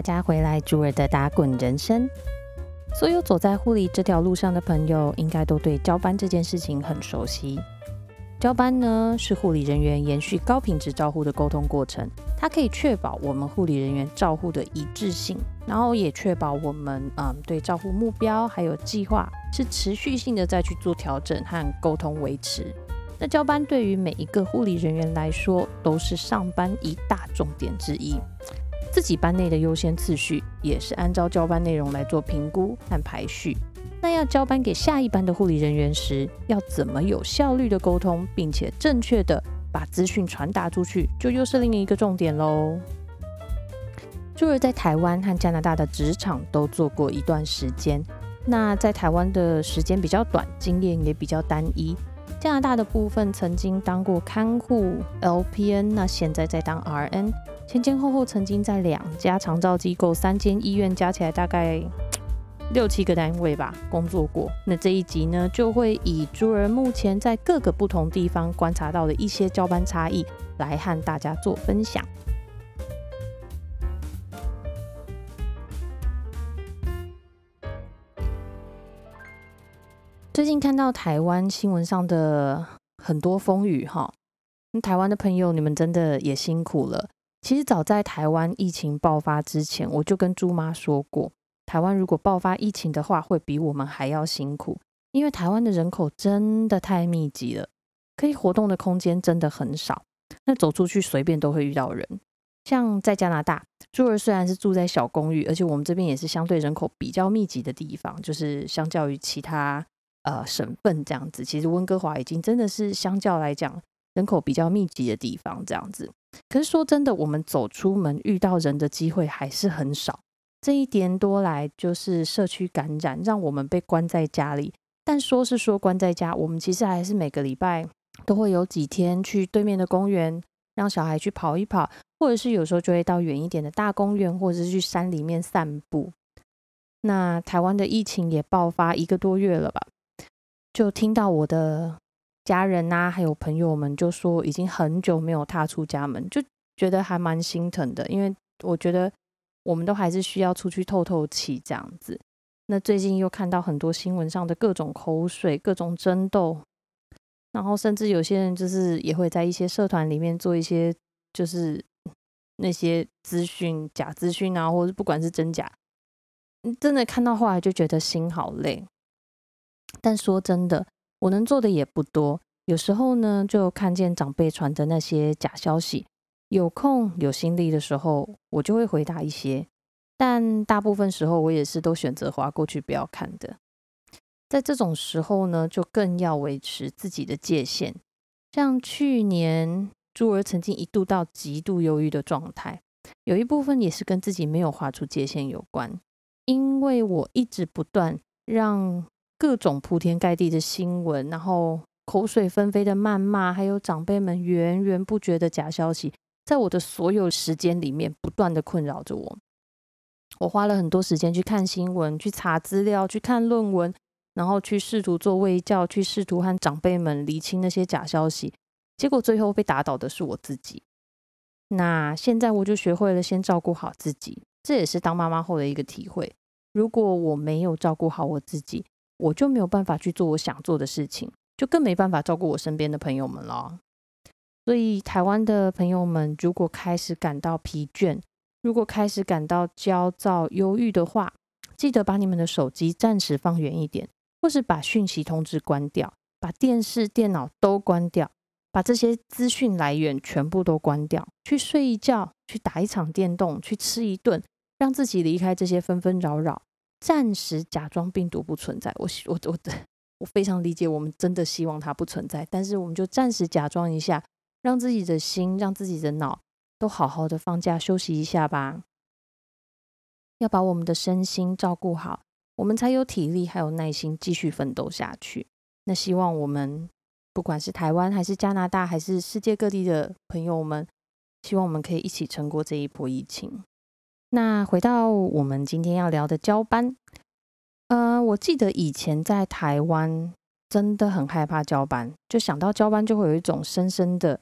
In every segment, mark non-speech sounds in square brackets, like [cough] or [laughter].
大家回来朱儿的打滚人生。所有走在护理这条路上的朋友，应该都对交班这件事情很熟悉。交班呢，是护理人员延续高品质照护的沟通过程，它可以确保我们护理人员照护的一致性，然后也确保我们嗯对照护目标还有计划是持续性的再去做调整和沟通维持。那交班对于每一个护理人员来说，都是上班一大重点之一。自己班内的优先次序也是按照交班内容来做评估和排序。那要交班给下一班的护理人员时，要怎么有效率的沟通，并且正确的把资讯传达出去，就又是另一个重点喽。朱儿在台湾和加拿大的职场都做过一段时间，那在台湾的时间比较短，经验也比较单一。加拿大的部分曾经当过看护 LPN，那现在在当 RN。前前后后曾经在两家长照机构、三间医院，加起来大概六七个单位吧工作过。那这一集呢，就会以朱儿目前在各个不同地方观察到的一些交班差异，来和大家做分享。最近看到台湾新闻上的很多风雨哈，那台湾的朋友，你们真的也辛苦了。其实早在台湾疫情爆发之前，我就跟猪妈说过，台湾如果爆发疫情的话，会比我们还要辛苦，因为台湾的人口真的太密集了，可以活动的空间真的很少。那走出去随便都会遇到人。像在加拿大，猪儿虽然是住在小公寓，而且我们这边也是相对人口比较密集的地方，就是相较于其他呃省份这样子，其实温哥华已经真的是相较来讲人口比较密集的地方这样子。可是说真的，我们走出门遇到人的机会还是很少。这一年多来，就是社区感染，让我们被关在家里。但说是说关在家，我们其实还是每个礼拜都会有几天去对面的公园，让小孩去跑一跑，或者是有时候就会到远一点的大公园，或者是去山里面散步。那台湾的疫情也爆发一个多月了吧？就听到我的。家人呐，还有朋友们就说已经很久没有踏出家门，就觉得还蛮心疼的。因为我觉得我们都还是需要出去透透气这样子。那最近又看到很多新闻上的各种口水、各种争斗，然后甚至有些人就是也会在一些社团里面做一些就是那些资讯假资讯啊，或者不管是真假，真的看到后来就觉得心好累。但说真的。我能做的也不多，有时候呢，就看见长辈传的那些假消息，有空有心力的时候，我就会回答一些，但大部分时候我也是都选择划过去不要看的。在这种时候呢，就更要维持自己的界限。像去年，珠儿曾经一度到极度忧郁的状态，有一部分也是跟自己没有划出界限有关，因为我一直不断让。各种铺天盖地的新闻，然后口水纷飞的谩骂，还有长辈们源源不绝的假消息，在我的所有时间里面不断的困扰着我。我花了很多时间去看新闻，去查资料，去看论文，然后去试图做卫教，去试图和长辈们厘清那些假消息。结果最后被打倒的是我自己。那现在我就学会了先照顾好自己，这也是当妈妈后的一个体会。如果我没有照顾好我自己，我就没有办法去做我想做的事情，就更没办法照顾我身边的朋友们了。所以，台湾的朋友们，如果开始感到疲倦，如果开始感到焦躁、忧郁的话，记得把你们的手机暂时放远一点，或是把讯息通知关掉，把电视、电脑都关掉，把这些资讯来源全部都关掉，去睡一觉，去打一场电动，去吃一顿，让自己离开这些纷纷扰扰。暂时假装病毒不存在，我我我我非常理解，我们真的希望它不存在，但是我们就暂时假装一下，让自己的心、让自己的脑都好好的放假休息一下吧。要把我们的身心照顾好，我们才有体力还有耐心继续奋斗下去。那希望我们不管是台湾还是加拿大还是世界各地的朋友们，希望我们可以一起撑过这一波疫情。那回到我们今天要聊的交班，呃，我记得以前在台湾真的很害怕交班，就想到交班就会有一种深深的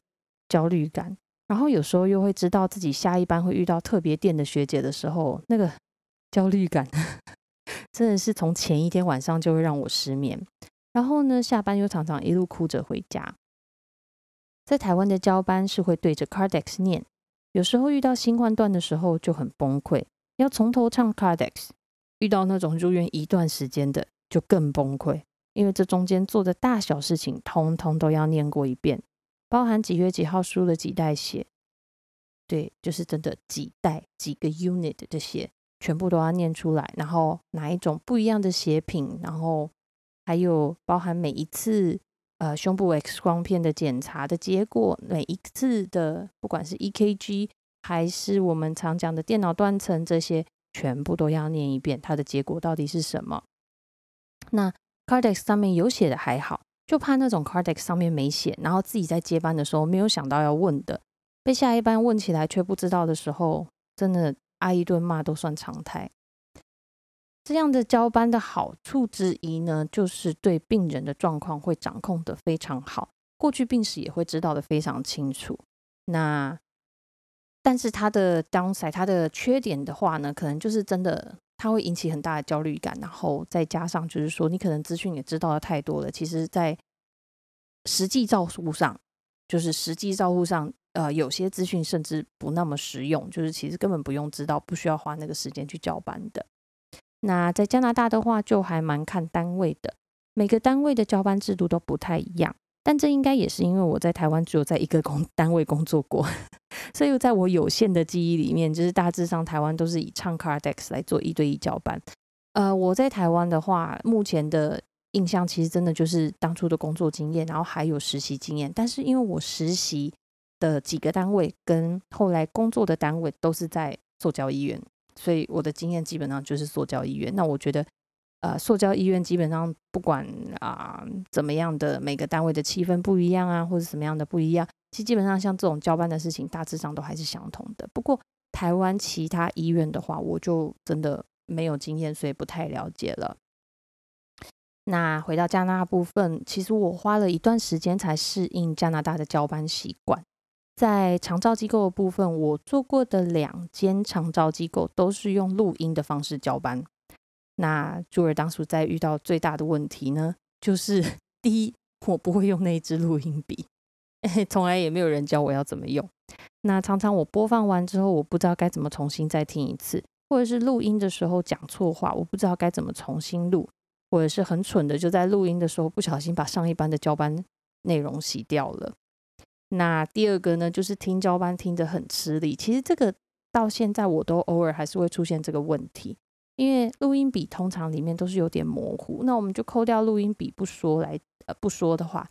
焦虑感。然后有时候又会知道自己下一班会遇到特别店的学姐的时候，那个焦虑感 [laughs] 真的是从前一天晚上就会让我失眠。然后呢，下班又常常一路哭着回家。在台湾的交班是会对着 Cardex 念，有时候遇到新换段的时候就很崩溃，要从头唱 Cardex。遇到那种入院一段时间的就更崩溃，因为这中间做的大小事情通通都要念过一遍，包含几月几号输了几袋血，对，就是真的几袋几个 unit 这些全部都要念出来，然后哪一种不一样的血品，然后。还有包含每一次呃胸部 X 光片的检查的结果，每一次的不管是 EKG 还是我们常讲的电脑断层，这些全部都要念一遍，它的结果到底是什么？那 Cardex 上面有写的还好，就怕那种 Cardex 上面没写，然后自己在接班的时候没有想到要问的，被下一班问起来却不知道的时候，真的挨一顿骂都算常态。这样的交班的好处之一呢，就是对病人的状况会掌控的非常好，过去病史也会知道的非常清楚。那但是它的 downside，它的缺点的话呢，可能就是真的它会引起很大的焦虑感，然后再加上就是说你可能资讯也知道的太多了，其实在实际照顾上，就是实际照顾上，呃，有些资讯甚至不那么实用，就是其实根本不用知道，不需要花那个时间去交班的。那在加拿大的话，就还蛮看单位的，每个单位的交班制度都不太一样。但这应该也是因为我在台湾只有在一个工 [laughs] 单位工作过，[laughs] 所以在我有限的记忆里面，就是大致上台湾都是以唱 Cardex 来做一对一交班。呃，我在台湾的话，目前的印象其实真的就是当初的工作经验，然后还有实习经验。但是因为我实习的几个单位跟后来工作的单位都是在塑胶医院。所以我的经验基本上就是塑胶医院。那我觉得，呃，塑胶医院基本上不管啊怎么样的，每个单位的气氛不一样啊，或者什么样的不一样，其实基本上像这种交班的事情，大致上都还是相同的。不过台湾其他医院的话，我就真的没有经验，所以不太了解了。那回到加拿大部分，其实我花了一段时间才适应加拿大的交班习惯。在长照机构的部分，我做过的两间长照机构都是用录音的方式交班。那朱尔当初在遇到最大的问题呢，就是 [laughs] 第一，我不会用那一支录音笔，[laughs] 从来也没有人教我要怎么用。那常常我播放完之后，我不知道该怎么重新再听一次，或者是录音的时候讲错话，我不知道该怎么重新录，或者是很蠢的，就在录音的时候不小心把上一班的交班内容洗掉了。那第二个呢，就是听交班听得很吃力。其实这个到现在我都偶尔还是会出现这个问题，因为录音笔通常里面都是有点模糊。那我们就扣掉录音笔不说来，呃，不说的话，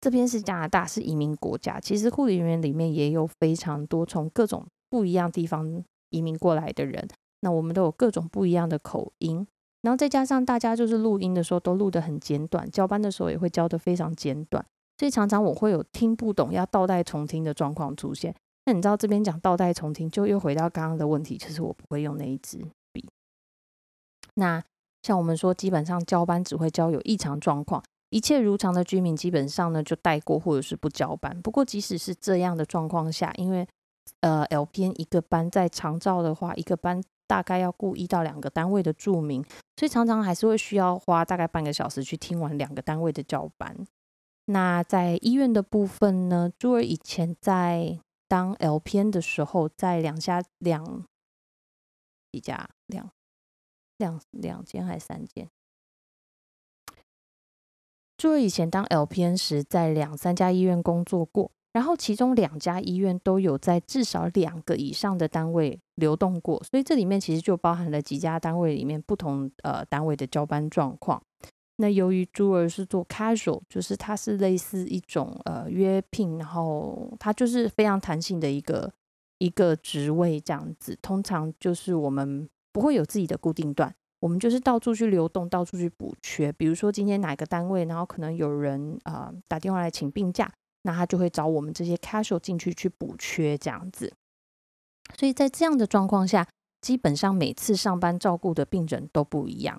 这边是加拿大，是移民国家。其实护理人员里面也有非常多从各种不一样地方移民过来的人，那我们都有各种不一样的口音，然后再加上大家就是录音的时候都录得很简短，交班的时候也会交得非常简短。所以常常我会有听不懂要倒带重听的状况出现。那你知道这边讲倒带重听，就又回到刚刚的问题，就是我不会用那一支笔。那像我们说，基本上交班只会交有异常状况，一切如常的居民基本上呢就带过或者是不交班。不过即使是这样的状况下，因为呃 LPN 一个班在长照的话，一个班大概要雇一到两个单位的住民，所以常常还是会需要花大概半个小时去听完两个单位的交班。那在医院的部分呢？朱儿以前在当 LPN 的时候，在两家两几家两两两间还是三间？朱儿以前当 LPN 时，在两三家医院工作过，然后其中两家医院都有在至少两个以上的单位流动过，所以这里面其实就包含了几家单位里面不同呃单位的交班状况。那由于朱儿是做 casual，就是它是类似一种呃约聘，然后它就是非常弹性的一个一个职位这样子。通常就是我们不会有自己的固定段，我们就是到处去流动，到处去补缺。比如说今天哪个单位，然后可能有人啊打电话来请病假，那他就会找我们这些 casual 进去去补缺这样子。所以在这样的状况下，基本上每次上班照顾的病人都不一样。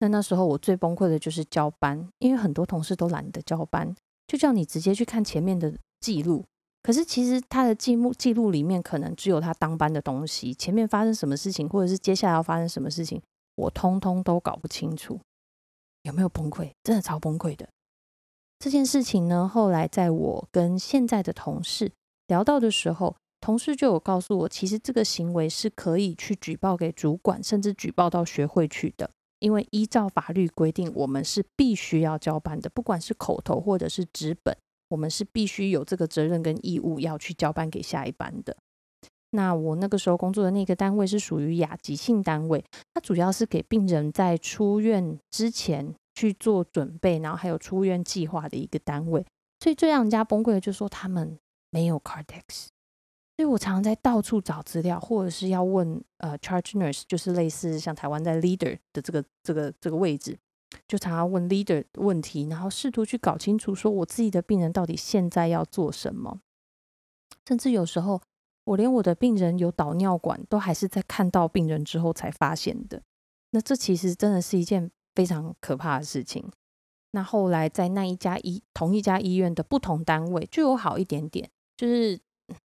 那那时候我最崩溃的就是交班，因为很多同事都懒得交班，就叫你直接去看前面的记录。可是其实他的记录记录里面可能只有他当班的东西，前面发生什么事情，或者是接下来要发生什么事情，我通通都搞不清楚。有没有崩溃？真的超崩溃的。这件事情呢，后来在我跟现在的同事聊到的时候，同事就有告诉我，其实这个行为是可以去举报给主管，甚至举报到学会去的。因为依照法律规定，我们是必须要交班的，不管是口头或者是纸本，我们是必须有这个责任跟义务要去交班给下一班的。那我那个时候工作的那个单位是属于亚急性单位，它主要是给病人在出院之前去做准备，然后还有出院计划的一个单位。所以最让人家崩溃的就是说他们没有 Cardex。所以我常常在到处找资料，或者是要问呃 charge nurse，就是类似像台湾在 leader 的这个这个这个位置，就常常问 leader 问题，然后试图去搞清楚，说我自己的病人到底现在要做什么。甚至有时候，我连我的病人有导尿管，都还是在看到病人之后才发现的。那这其实真的是一件非常可怕的事情。那后来在那一家医同一家医院的不同单位就有好一点点，就是。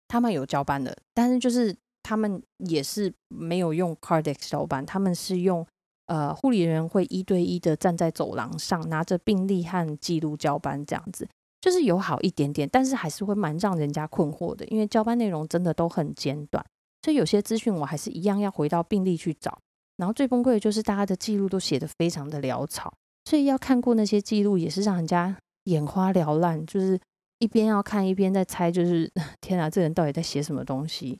他们有交班的，但是就是他们也是没有用 Cardex 交班，他们是用呃护理人会一对一的站在走廊上，拿着病历和记录交班这样子，就是有好一点点，但是还是会蛮让人家困惑的，因为交班内容真的都很简短，所以有些资讯我还是一样要回到病历去找，然后最崩溃的就是大家的记录都写的非常的潦草，所以要看过那些记录也是让人家眼花缭乱，就是。一边要看一边在猜，就是天啊，这人到底在写什么东西？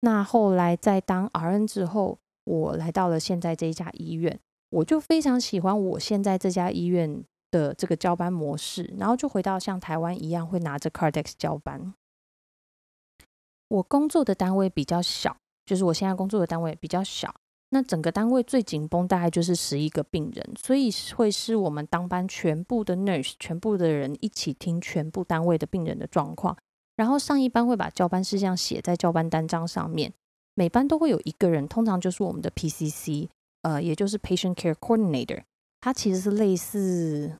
那后来在当 RN 之后，我来到了现在这一家医院，我就非常喜欢我现在这家医院的这个交班模式，然后就回到像台湾一样会拿着 Cardex 交班。我工作的单位比较小，就是我现在工作的单位比较小。那整个单位最紧绷大概就是十一个病人，所以会是我们当班全部的 nurse，全部的人一起听全部单位的病人的状况，然后上一班会把交班事项写在交班单张上面，每班都会有一个人，通常就是我们的 PCC，呃，也就是 Patient Care Coordinator，他其实是类似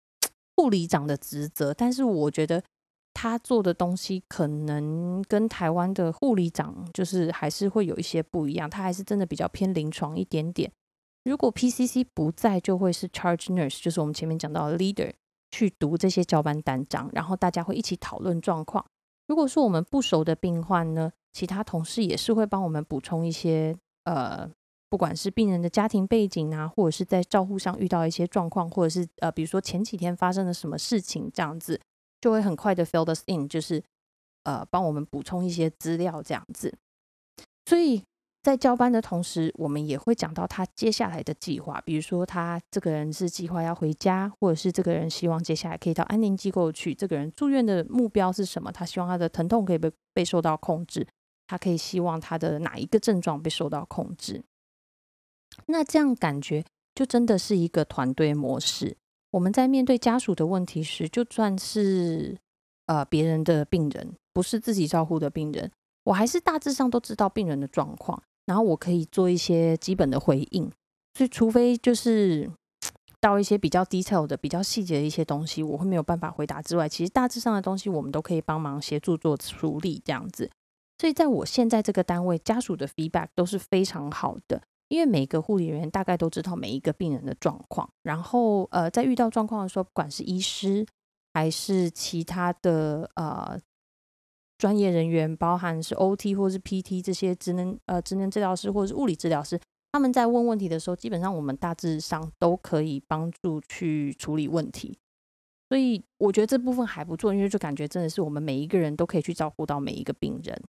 [tsk] 护理长的职责，但是我觉得。他做的东西可能跟台湾的护理长就是还是会有一些不一样，他还是真的比较偏临床一点点。如果 PCC 不在，就会是 Charge Nurse，就是我们前面讲到的 Leader 去读这些交班单张，然后大家会一起讨论状况。如果说我们不熟的病患呢，其他同事也是会帮我们补充一些，呃，不管是病人的家庭背景啊，或者是在照护上遇到一些状况，或者是呃，比如说前几天发生了什么事情这样子。就会很快的 fill us in，就是呃帮我们补充一些资料这样子。所以在交班的同时，我们也会讲到他接下来的计划，比如说他这个人是计划要回家，或者是这个人希望接下来可以到安宁机构去。这个人住院的目标是什么？他希望他的疼痛可以被被受到控制，他可以希望他的哪一个症状被受到控制？那这样感觉就真的是一个团队模式。我们在面对家属的问题时，就算是呃别人的病人，不是自己照顾的病人，我还是大致上都知道病人的状况，然后我可以做一些基本的回应。所以，除非就是到一些比较 detail 的、比较细节的一些东西，我会没有办法回答之外，其实大致上的东西我们都可以帮忙协助做处理这样子。所以，在我现在这个单位，家属的 feedback 都是非常好的。因为每个护理人员大概都知道每一个病人的状况，然后呃，在遇到状况的时候，不管是医师还是其他的呃专业人员，包含是 OT 或是 PT 这些职能呃职能治疗师或者是物理治疗师，他们在问问题的时候，基本上我们大致上都可以帮助去处理问题。所以我觉得这部分还不错，因为就感觉真的是我们每一个人都可以去照顾到每一个病人。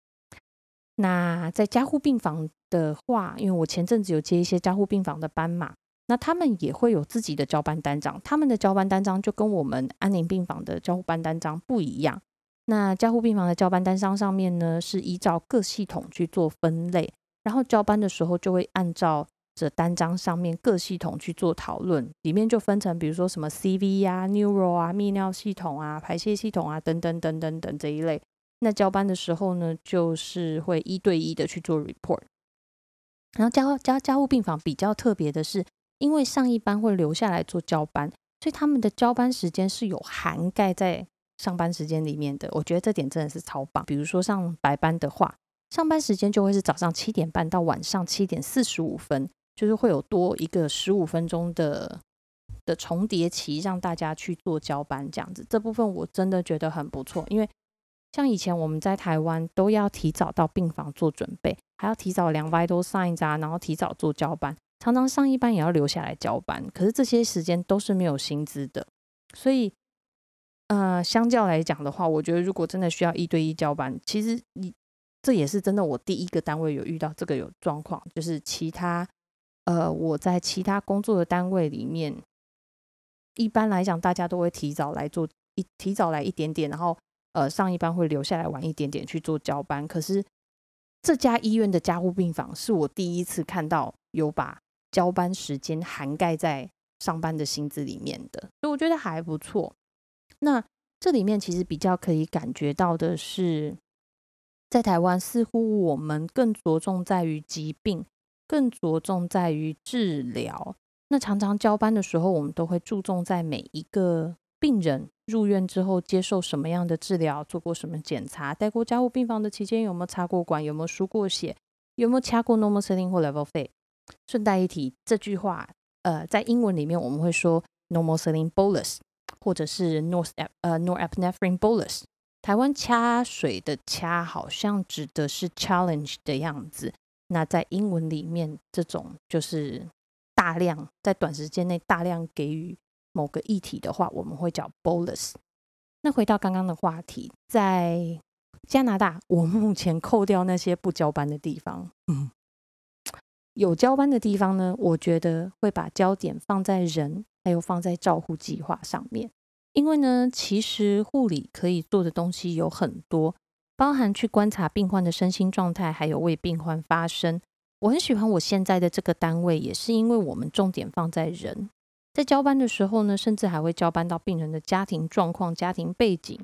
那在加护病房的话，因为我前阵子有接一些加护病房的班嘛，那他们也会有自己的交班单张，他们的交班单张就跟我们安宁病房的交护班单张不一样。那加护病房的交班单张上面呢，是依照各系统去做分类，然后交班的时候就会按照这单张上面各系统去做讨论，里面就分成比如说什么 CV 啊、Neuro 啊、泌尿系统啊、排泄系统啊等等等等等这一类。那交班的时候呢，就是会一对一的去做 report。然后加加加护病房比较特别的是，因为上一班会留下来做交班，所以他们的交班时间是有涵盖在上班时间里面的，我觉得这点真的是超棒。比如说上白班的话，上班时间就会是早上七点半到晚上七点四十五分，就是会有多一个十五分钟的的重叠期，让大家去做交班这样子。这部分我真的觉得很不错，因为像以前我们在台湾都要提早到病房做准备，还要提早量 vital signs 啊，然后提早做交班，常常上一班也要留下来交班，可是这些时间都是没有薪资的，所以。呃，相较来讲的话，我觉得如果真的需要一对一交班，其实你这也是真的。我第一个单位有遇到这个有状况，就是其他呃，我在其他工作的单位里面，一般来讲大家都会提早来做一提早来一点点，然后呃上一班会留下来晚一点点去做交班。可是这家医院的加护病房是我第一次看到有把交班时间涵盖在上班的薪资里面的，所以我觉得还不错。那这里面其实比较可以感觉到的是，在台湾似乎我们更着重在于疾病，更着重在于治疗。那常常交班的时候，我们都会注重在每一个病人入院之后接受什么样的治疗，做过什么检查，待过加护病房的期间有没有插过管，有没有输过血，有没有掐过 normal saline 或 level 费。顺带一提，这句话，呃，在英文里面我们会说 normal saline bolus。或者是 north 呃 norepinephrine bolus，台湾掐水的掐好像指的是 challenge 的样子。那在英文里面，这种就是大量在短时间内大量给予某个议题的话，我们会叫 bolus。那回到刚刚的话题，在加拿大，我目前扣掉那些不交班的地方，嗯，有交班的地方呢，我觉得会把焦点放在人。还有放在照护计划上面，因为呢，其实护理可以做的东西有很多，包含去观察病患的身心状态，还有为病患发声。我很喜欢我现在的这个单位，也是因为我们重点放在人，在交班的时候呢，甚至还会交班到病人的家庭状况、家庭背景，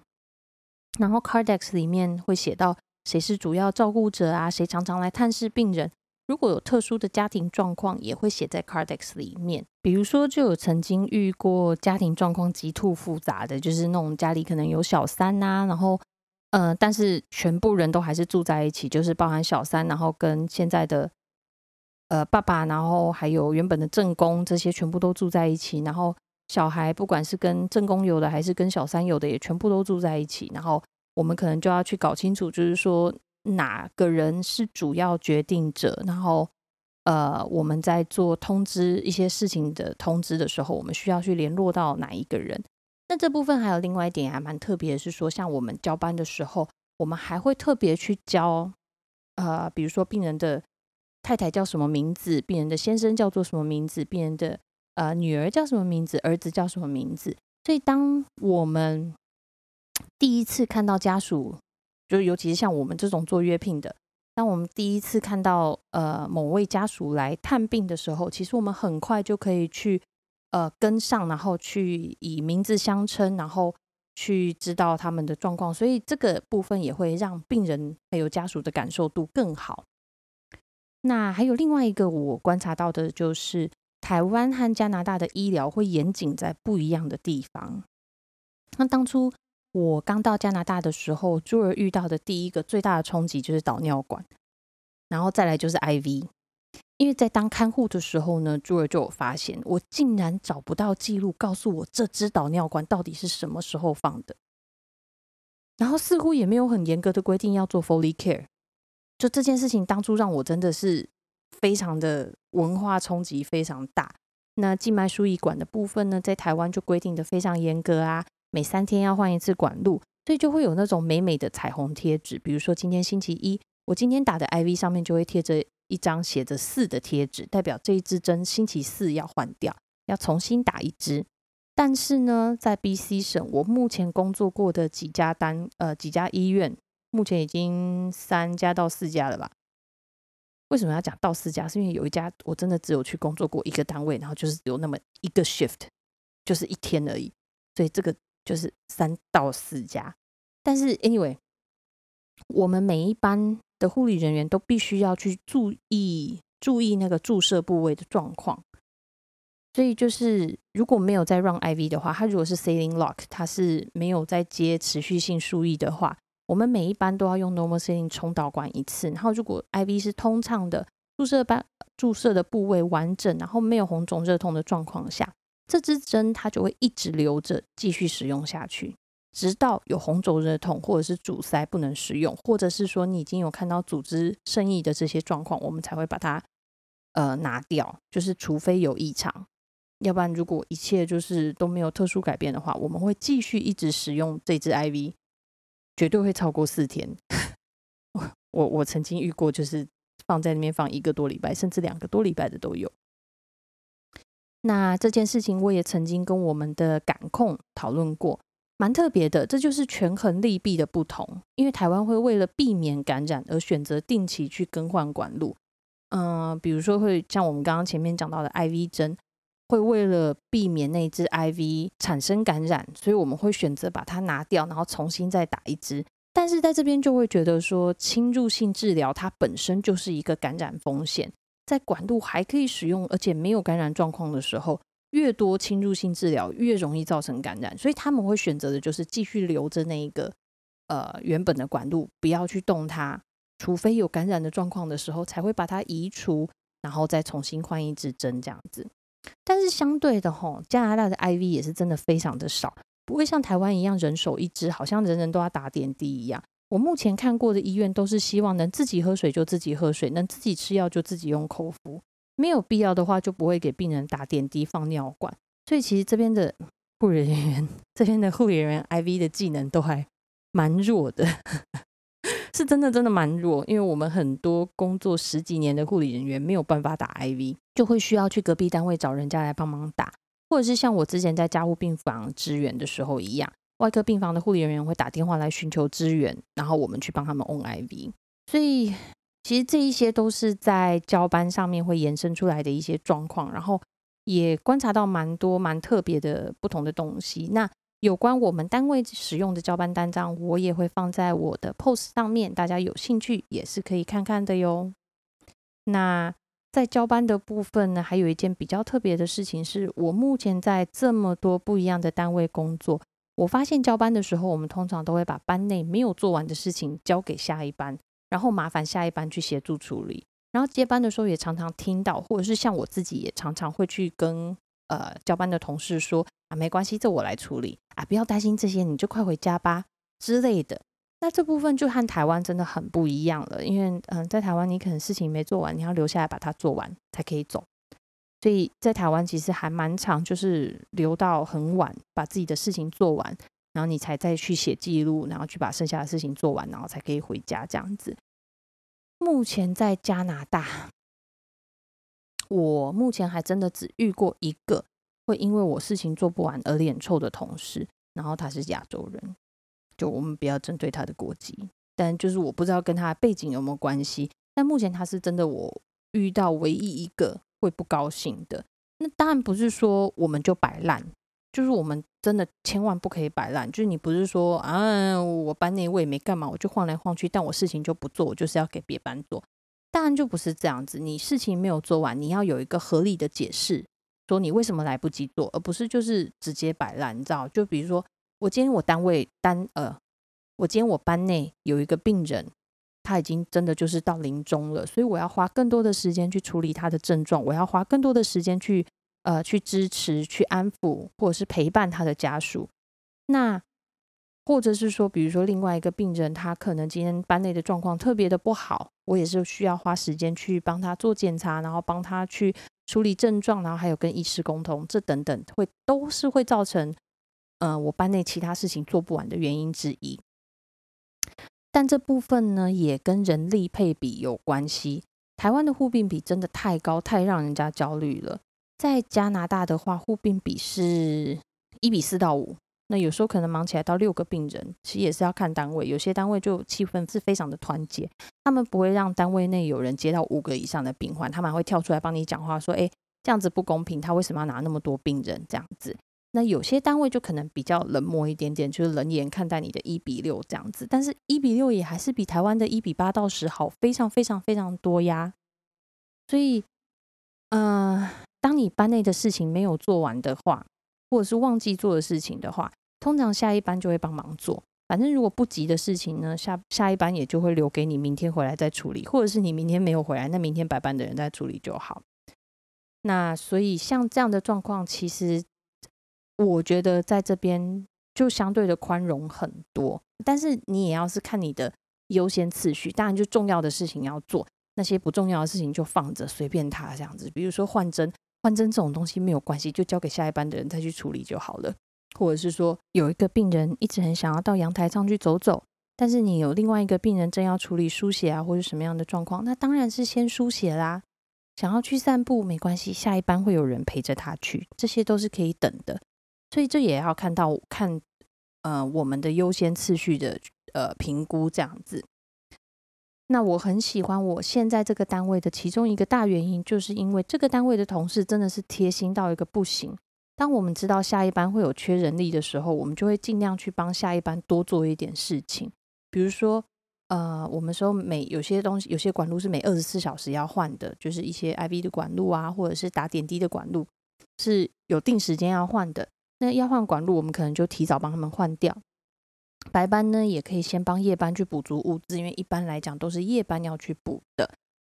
然后 Cardex 里面会写到谁是主要照顾者啊，谁常常来探视病人。如果有特殊的家庭状况，也会写在 Cardex 里面。比如说，就有曾经遇过家庭状况极度复杂的，就是那种家里可能有小三呐，然后，呃，但是全部人都还是住在一起，就是包含小三，然后跟现在的呃爸爸，然后还有原本的正宫，这些全部都住在一起。然后小孩不管是跟正宫有的，还是跟小三有的，也全部都住在一起。然后我们可能就要去搞清楚，就是说。哪个人是主要决定者？然后，呃，我们在做通知一些事情的通知的时候，我们需要去联络到哪一个人？那这部分还有另外一点还蛮特别的是说，像我们交班的时候，我们还会特别去教，呃，比如说病人的太太叫什么名字，病人的先生叫做什么名字，病人的呃女儿叫什么名字，儿子叫什么名字。所以，当我们第一次看到家属。就尤其是像我们这种做约聘的，当我们第一次看到呃某位家属来探病的时候，其实我们很快就可以去呃跟上，然后去以名字相称，然后去知道他们的状况，所以这个部分也会让病人还有家属的感受度更好。那还有另外一个我观察到的就是，台湾和加拿大的医疗会严谨在不一样的地方。那当初。我刚到加拿大的时候，朱儿遇到的第一个最大的冲击就是导尿管，然后再来就是 IV。因为在当看护的时候呢，朱儿就有发现，我竟然找不到记录告诉我这支导尿管到底是什么时候放的，然后似乎也没有很严格的规定要做 Foley Care。就这件事情当初让我真的是非常的文化冲击非常大。那静脉输液管的部分呢，在台湾就规定的非常严格啊。每三天要换一次管路，所以就会有那种美美的彩虹贴纸。比如说今天星期一，我今天打的 IV 上面就会贴着一张写着四的贴纸，代表这一支针星期四要换掉，要重新打一支。但是呢，在 BC 省，我目前工作过的几家单呃几家医院，目前已经三家到四家了吧？为什么要讲到四家？是因为有一家我真的只有去工作过一个单位，然后就是有那么一个 shift，就是一天而已，所以这个。就是三到四家，但是 anyway，我们每一班的护理人员都必须要去注意注意那个注射部位的状况。所以就是如果没有在 run IV 的话，它如果是 saline lock，它是没有在接持续性输液的话，我们每一班都要用 normal saline 冲导管一次。然后如果 IV 是通畅的，注射班注射的部位完整，然后没有红肿热痛的状况下，这支针它就会一直留着继续使用下去。直到有红肿热痛，或者是阻塞不能使用，或者是说你已经有看到组织生意的这些状况，我们才会把它呃拿掉。就是除非有异常，要不然如果一切就是都没有特殊改变的话，我们会继续一直使用这支 IV，绝对会超过四天。我我曾经遇过，就是放在那边放一个多礼拜，甚至两个多礼拜的都有。那这件事情我也曾经跟我们的感控讨论过。蛮特别的，这就是权衡利弊的不同。因为台湾会为了避免感染而选择定期去更换管路，嗯，比如说会像我们刚刚前面讲到的 IV 针，会为了避免那支 IV 产生感染，所以我们会选择把它拿掉，然后重新再打一支。但是在这边就会觉得说，侵入性治疗它本身就是一个感染风险，在管路还可以使用，而且没有感染状况的时候。越多侵入性治疗，越容易造成感染，所以他们会选择的就是继续留着那一个呃原本的管路，不要去动它，除非有感染的状况的时候，才会把它移除，然后再重新换一支针这样子。但是相对的吼，加拿大的 IV 也是真的非常的少，不会像台湾一样人手一支，好像人人都要打点滴一样。我目前看过的医院都是希望能自己喝水就自己喝水，能自己吃药就自己用口服。没有必要的话，就不会给病人打点滴、放尿管。所以其实这边的护理人员，这边的护理人员 IV 的技能都还蛮弱的，是真的真的蛮弱。因为我们很多工作十几年的护理人员没有办法打 IV，就会需要去隔壁单位找人家来帮忙打，或者是像我之前在加护病房支援的时候一样，外科病房的护理人员会打电话来寻求支援，然后我们去帮他们 on IV。所以。其实这一些都是在交班上面会延伸出来的一些状况，然后也观察到蛮多蛮特别的不同的东西。那有关我们单位使用的交班单张，我也会放在我的 post 上面，大家有兴趣也是可以看看的哟。那在交班的部分呢，还有一件比较特别的事情，是我目前在这么多不一样的单位工作，我发现交班的时候，我们通常都会把班内没有做完的事情交给下一班。然后麻烦下一班去协助处理，然后接班的时候也常常听到，或者是像我自己也常常会去跟呃交班的同事说啊，没关系，这我来处理啊，不要担心这些，你就快回家吧之类的。那这部分就和台湾真的很不一样了，因为嗯，在台湾你可能事情没做完，你要留下来把它做完才可以走，所以在台湾其实还蛮长，就是留到很晚把自己的事情做完。然后你才再去写记录，然后去把剩下的事情做完，然后才可以回家这样子。目前在加拿大，我目前还真的只遇过一个会因为我事情做不完而脸臭的同事，然后他是亚洲人，就我们不要针对他的国籍，但就是我不知道跟他背景有没有关系。但目前他是真的我遇到唯一一个会不高兴的。那当然不是说我们就摆烂。就是我们真的千万不可以摆烂。就是你不是说啊，我班内我也没干嘛，我就晃来晃去，但我事情就不做，我就是要给别班做。当然就不是这样子，你事情没有做完，你要有一个合理的解释，说你为什么来不及做，而不是就是直接摆烂。你知道？就比如说，我今天我单位单呃，我今天我班内有一个病人，他已经真的就是到临终了，所以我要花更多的时间去处理他的症状，我要花更多的时间去。呃，去支持、去安抚，或者是陪伴他的家属。那或者是说，比如说另外一个病人，他可能今天班内的状况特别的不好，我也是需要花时间去帮他做检查，然后帮他去处理症状，然后还有跟医师沟通，这等等会都是会造成，呃，我班内其他事情做不完的原因之一。但这部分呢，也跟人力配比有关系。台湾的护病比真的太高，太让人家焦虑了。在加拿大的话，护病比是一比四到五。那有时候可能忙起来到六个病人，其实也是要看单位。有些单位就气氛是非常的团结，他们不会让单位内有人接到五个以上的病患，他们还会跳出来帮你讲话，说：“哎，这样子不公平，他为什么要拿那么多病人？”这样子。那有些单位就可能比较冷漠一点点，就是冷眼看待你的一比六这样子。但是一比六也还是比台湾的一比八到十好，非常非常非常多呀。所以，嗯。当你班内的事情没有做完的话，或者是忘记做的事情的话，通常下一班就会帮忙做。反正如果不急的事情呢，下下一班也就会留给你明天回来再处理，或者是你明天没有回来，那明天白班的人再处理就好。那所以像这样的状况，其实我觉得在这边就相对的宽容很多。但是你也要是看你的优先次序，当然就重要的事情要做，那些不重要的事情就放着随便他这样子。比如说换针，换针这种东西没有关系，就交给下一班的人再去处理就好了。或者是说，有一个病人一直很想要到阳台上去走走，但是你有另外一个病人正要处理输血啊，或者什么样的状况，那当然是先输血啦。想要去散步没关系，下一班会有人陪着他去，这些都是可以等的。所以这也要看到看呃我们的优先次序的呃评估这样子。那我很喜欢我现在这个单位的其中一个大原因，就是因为这个单位的同事真的是贴心到一个不行。当我们知道下一班会有缺人力的时候，我们就会尽量去帮下一班多做一点事情。比如说，呃，我们说每有些东西，有些管路是每二十四小时要换的，就是一些 IV 的管路啊，或者是打点滴的管路，是有定时间要换的。那要换管路，我们可能就提早帮他们换掉。白班呢，也可以先帮夜班去补足物资，因为一般来讲都是夜班要去补的。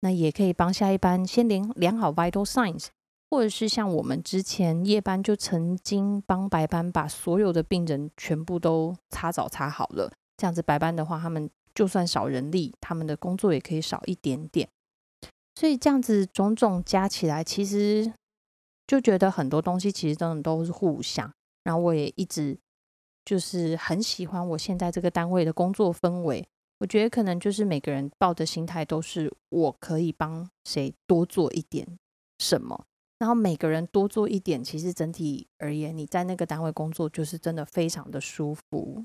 那也可以帮下一班先量量好 vital signs。或者是像我们之前夜班就曾经帮白班把所有的病人全部都擦澡擦好了，这样子白班的话，他们就算少人力，他们的工作也可以少一点点。所以这样子种种加起来，其实就觉得很多东西其实真的都是互相。然后我也一直就是很喜欢我现在这个单位的工作氛围。我觉得可能就是每个人抱的心态都是我可以帮谁多做一点什么。然后每个人多做一点，其实整体而言，你在那个单位工作就是真的非常的舒服。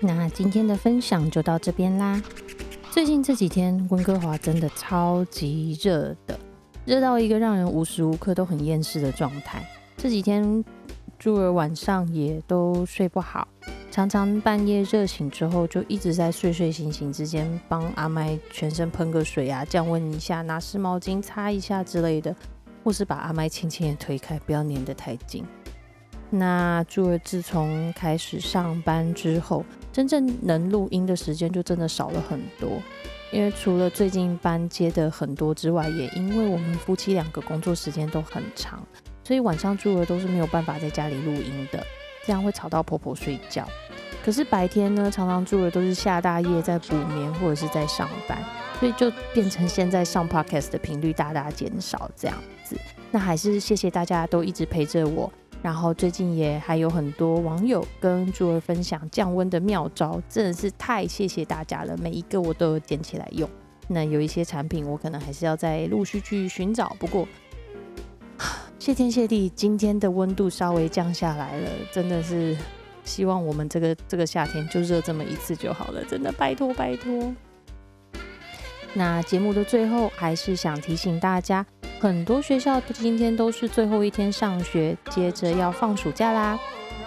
那今天的分享就到这边啦。最近这几天温哥华真的超级热的，热到一个让人无时无刻都很厌世的状态。这几天珠儿晚上也都睡不好。常常半夜热醒之后，就一直在睡睡醒醒之间帮阿麦全身喷个水啊，降温一下，拿湿毛巾擦一下之类的，或是把阿麦轻轻的推开，不要粘得太紧。那朱儿自从开始上班之后，真正能录音的时间就真的少了很多，因为除了最近班接的很多之外，也因为我们夫妻两个工作时间都很长，所以晚上朱儿都是没有办法在家里录音的，这样会吵到婆婆睡觉。可是白天呢，常常住的都是下大夜在补眠或者是在上班，所以就变成现在上 podcast 的频率大大减少这样子。那还是谢谢大家都一直陪着我，然后最近也还有很多网友跟珠儿分享降温的妙招，真的是太谢谢大家了，每一个我都有捡起来用。那有一些产品我可能还是要再陆续去寻找，不过谢天谢地，今天的温度稍微降下来了，真的是。希望我们这个这个夏天就热这么一次就好了，真的拜托拜托。那节目的最后，还是想提醒大家，很多学校今天都是最后一天上学，接着要放暑假啦。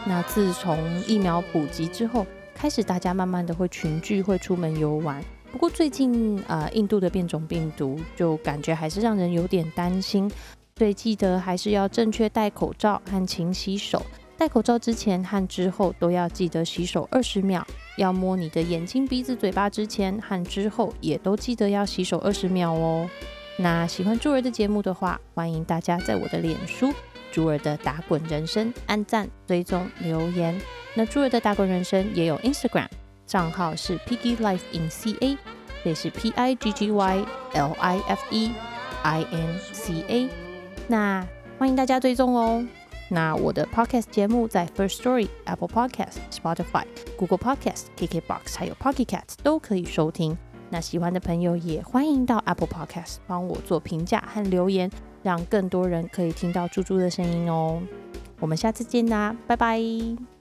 那自从疫苗普及之后，开始大家慢慢的会群聚，会出门游玩。不过最近啊，印度的变种病毒就感觉还是让人有点担心，所以记得还是要正确戴口罩和勤洗手。戴口罩之前和之后都要记得洗手二十秒，要摸你的眼睛、鼻子、嘴巴之前和之后也都记得要洗手二十秒哦。那喜欢珠儿的节目的话，欢迎大家在我的脸书“珠儿的打滚人生”按赞、追踪、留言。那珠儿的打滚人生也有 Instagram 账号是 Piggy Life in CA，也是 P I G G Y L I F E I N C A。那欢迎大家追踪哦。那我的 podcast 节目在 First Story、Apple Podcast、Spotify、Google Podcast、KKBox 还有 Pocket Cast 都可以收听。那喜欢的朋友也欢迎到 Apple Podcast 帮我做评价和留言，让更多人可以听到猪猪的声音哦。我们下次见啦，拜拜。